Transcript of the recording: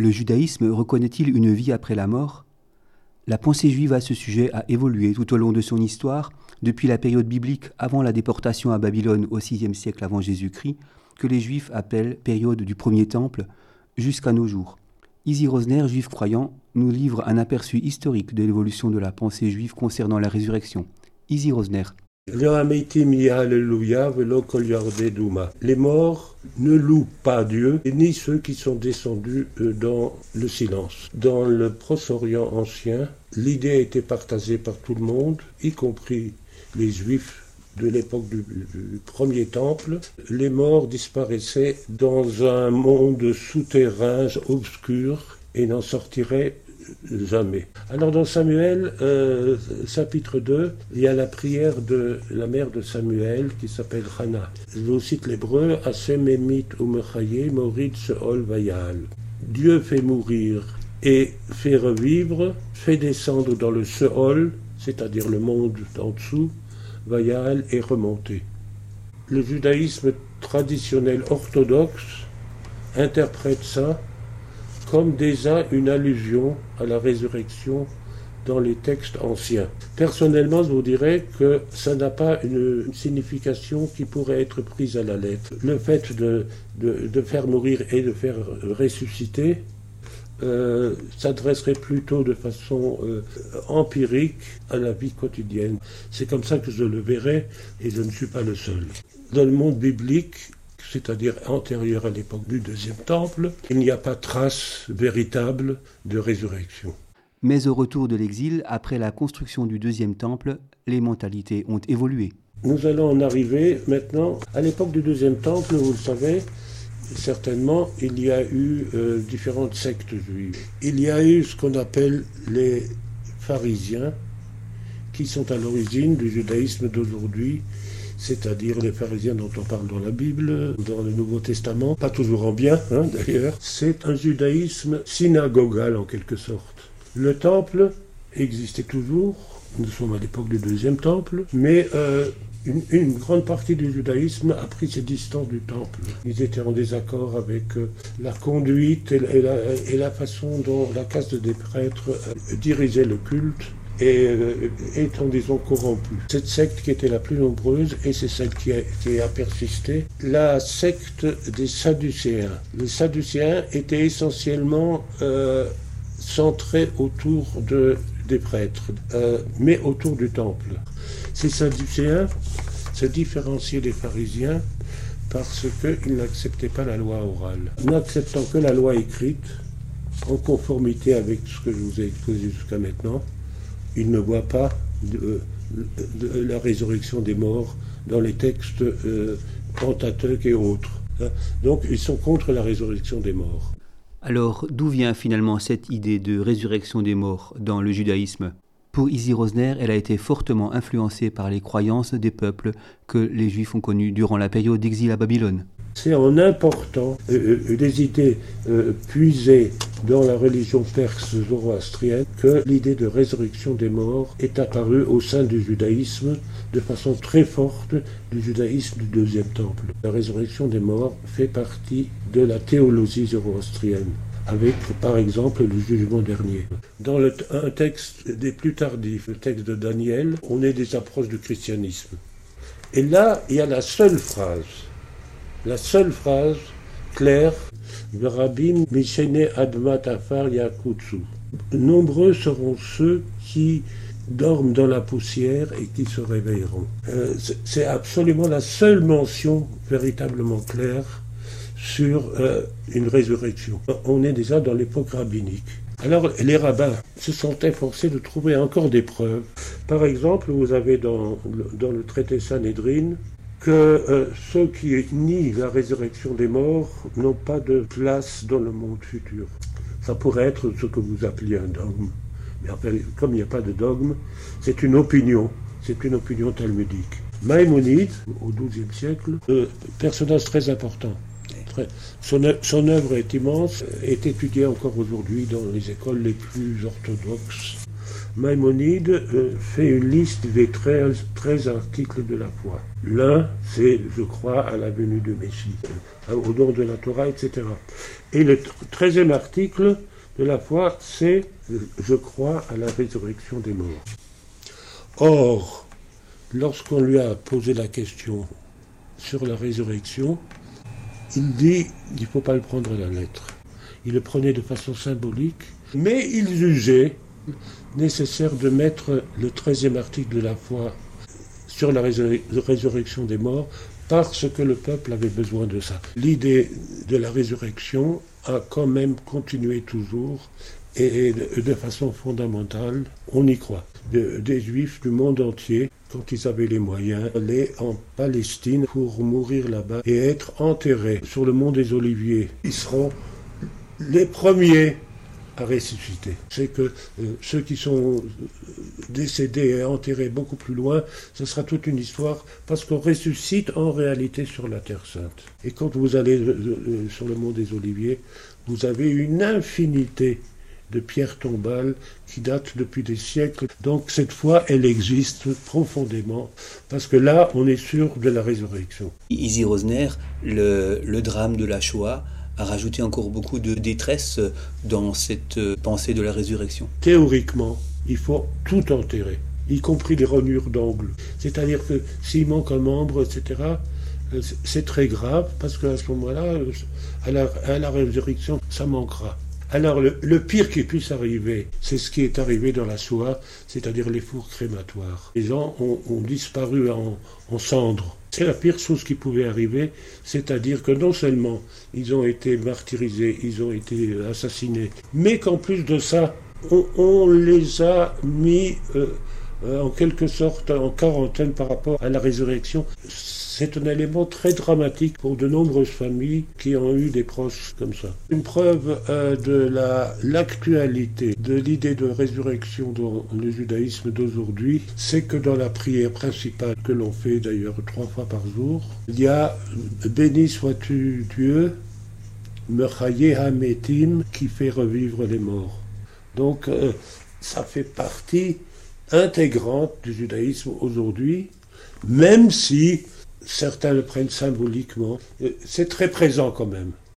Le judaïsme reconnaît-il une vie après la mort? La pensée juive à ce sujet a évolué tout au long de son histoire, depuis la période biblique avant la déportation à Babylone au VIe siècle avant Jésus-Christ, que les juifs appellent période du premier temple, jusqu'à nos jours. Izzy Rosner, juif croyant, nous livre un aperçu historique de l'évolution de la pensée juive concernant la résurrection. Izzy Rosner. Les morts ne louent pas Dieu, ni ceux qui sont descendus euh, dans le silence. Dans le Proche-Orient ancien, l'idée a été partagée par tout le monde, y compris les Juifs de l'époque du, premier temple. Les morts disparaissaient dans un monde souterrain obscur et n'en sortiraient jamais. Alors dans Samuel, euh, chapitre 2, il y a la prière de la mère de Samuel qui s'appelle Hannah. Je vous cite l'hébreu, Asememit umechaye moritz ol vayal. Dieu fait mourir et fait revivre, fait descendre dans le Seol, c'est-à-dire le monde d'en dessous, Vayal est remonté. Le judaïsme traditionnel orthodoxe interprète ça comme déjà une allusion à la résurrection dans les textes anciens. Personnellement, je vous dirais que ça n'a pas une, signification qui pourrait être prise à la lettre. Le fait de, de, faire mourir et de faire ressusciter euh, s'adresserait plutôt de façon euh, empirique à la vie quotidienne. C'est comme ça que je le verrais et je ne suis pas le seul. Dans le monde biblique, c'est-à-dire antérieur à l'époque du deuxième temple, il n'y a pas trace véritable de résurrection. Mais au retour de l'exil, après la construction du deuxième temple, les mentalités ont évolué. Nous allons en arriver maintenant à l'époque du deuxième temple, vous le savez, certainement, il y a eu euh, différentes sectes juives. Il y a eu ce qu'on appelle les pharisiens, qui sont à l'origine du judaïsme d'aujourd'hui, c'est-à-dire les pharisiens dont on parle dans la Bible, dans le Nouveau Testament, pas toujours en bien hein, d'ailleurs. C'est un judaïsme synagogal en quelque sorte. Le temple existait toujours, nous sommes à l'époque du deuxième temple, mais euh, une, grande partie du judaïsme a pris ses distances du temple. Ils étaient en désaccord avec euh, la conduite et la, façon dont la caste des prêtres euh, dirigeait le culte et étant, disons, corrompu. Cette secte qui était la plus nombreuse, et c'est celle qui a, persisté, la secte des Sadducéens. Les Sadducéens étaient essentiellement euh, centrés autour de, des prêtres, euh, mais autour du temple. Ces Sadducéens se différenciaient des pharisiens parce qu'ils n'acceptaient pas la loi orale. N'acceptant que la loi écrite, en conformité avec ce que je vous ai exposé jusqu'à maintenant, ils ne voient pas la résurrection des morts dans les textes euh, et autres. Hein. Donc ils sont contre la résurrection des morts. Alors d'où vient finalement cette idée de résurrection des morts dans le judaïsme? Pour Izzy Rosner, elle a été fortement influencée par les croyances des peuples que les Juifs ont connus durant la période d'exil à Babylone. C'est en important euh, euh, des idées euh, puisées dans la religion perse zoroastrienne que l'idée de résurrection des morts est apparue au sein du judaïsme de façon très forte du judaïsme du deuxième temple. La résurrection des morts fait partie de la théologie zoroastrienne avec par exemple le jugement dernier. Dans un texte des plus tardifs, le texte de Daniel, on est des approches du christianisme. Et là, il y a la seule phrase la seule phrase claire Rabim Mishene Admat Afar Yakutsu. Nombreux seront ceux qui dorment dans la poussière et qui se réveilleront. Euh, c'est absolument la seule mention véritablement claire sur euh, une résurrection. On est déjà dans l'époque rabbinique. Alors les rabbins se sentaient forcés de trouver encore des preuves. Par exemple, vous avez dans, dans le traité Sanhedrin que euh, ceux qui nient la résurrection des morts n'ont pas de place dans le monde futur. Ça pourrait être ce que vous appelez un dogme. Mais comme il n'y a pas de dogme, c'est une opinion. C'est une opinion talmudique. Maïmonide, au XIIe siècle, euh, personnage très important. son, son œuvre est immense, est étudiée encore aujourd'hui dans les écoles les plus orthodoxes Maïmonide euh, fait une liste des 13, 13 articles de la foi. L'un, c'est je crois à la venue du Messie, euh, au nom de la Torah, etc. Et le 13e article de la foi, c'est je crois à la résurrection des morts. Or, lorsqu'on lui a posé la question sur la résurrection, il dit qu'il ne faut pas le prendre à la lettre. Il le prenait de façon symbolique, mais il jugeait nécessaire de mettre le 13e article de la foi sur la résurrection des morts parce que le peuple avait besoin de ça. L'idée de la résurrection a quand même continué toujours et de façon fondamentale, on y croit. des juifs du monde entier, quand ils avaient les moyens, allaient en Palestine pour mourir là-bas et être enterrés sur le mont des Oliviers. Ils seront les premiers à ressusciter. C'est que euh, ceux qui sont euh, décédés et enterrés beaucoup plus loin, ce sera toute une histoire parce qu'on ressuscite en réalité sur la Terre Sainte. Et quand vous allez euh, sur le mont des Oliviers, vous avez une infinité de pierres tombales qui datent depuis des siècles. Donc cette foi, elle existe profondément, parce que là, on est sûr de la résurrection. Izzy Rosner, le drame de la Shoah, a rajouté encore beaucoup de détresse dans cette euh, pensée de la résurrection. Théoriquement, il faut tout enterrer, y compris les renures d'angle. C'est-à-dire que s'il manque un membre, etc., euh, c'est très grave parce qu'à ce moment-là, euh, à la, à la résurrection, ça manquera. Alors le, pire qui puisse arriver, c'est ce qui est arrivé dans la soie, c'est-à-dire les fours crématoires. Les gens ont, disparu en cendres. C'est la pire chose qui pouvait arriver, c'est-à-dire que non seulement ils ont été martyrisés, ils ont été assassinés, mais qu'en plus de ça, on, les a mis euh, euh, en quelque sorte en quarantaine par rapport à la résurrection. C'est un élément très dramatique pour de nombreuses familles qui ont eu des proches comme ça. Une preuve euh, de l'actualité de l'idée de résurrection dans le judaïsme d'aujourd'hui, c'est que dans la prière principale que l'on fait d'ailleurs trois fois par jour, il y a Béni sois-tu Dieu, Mechaye Hametim, qui fait revivre les morts. Donc euh, ça fait partie intégrante du judaïsme aujourd'hui, même si certains le prennent symboliquement. Euh, c'est très présent quand même.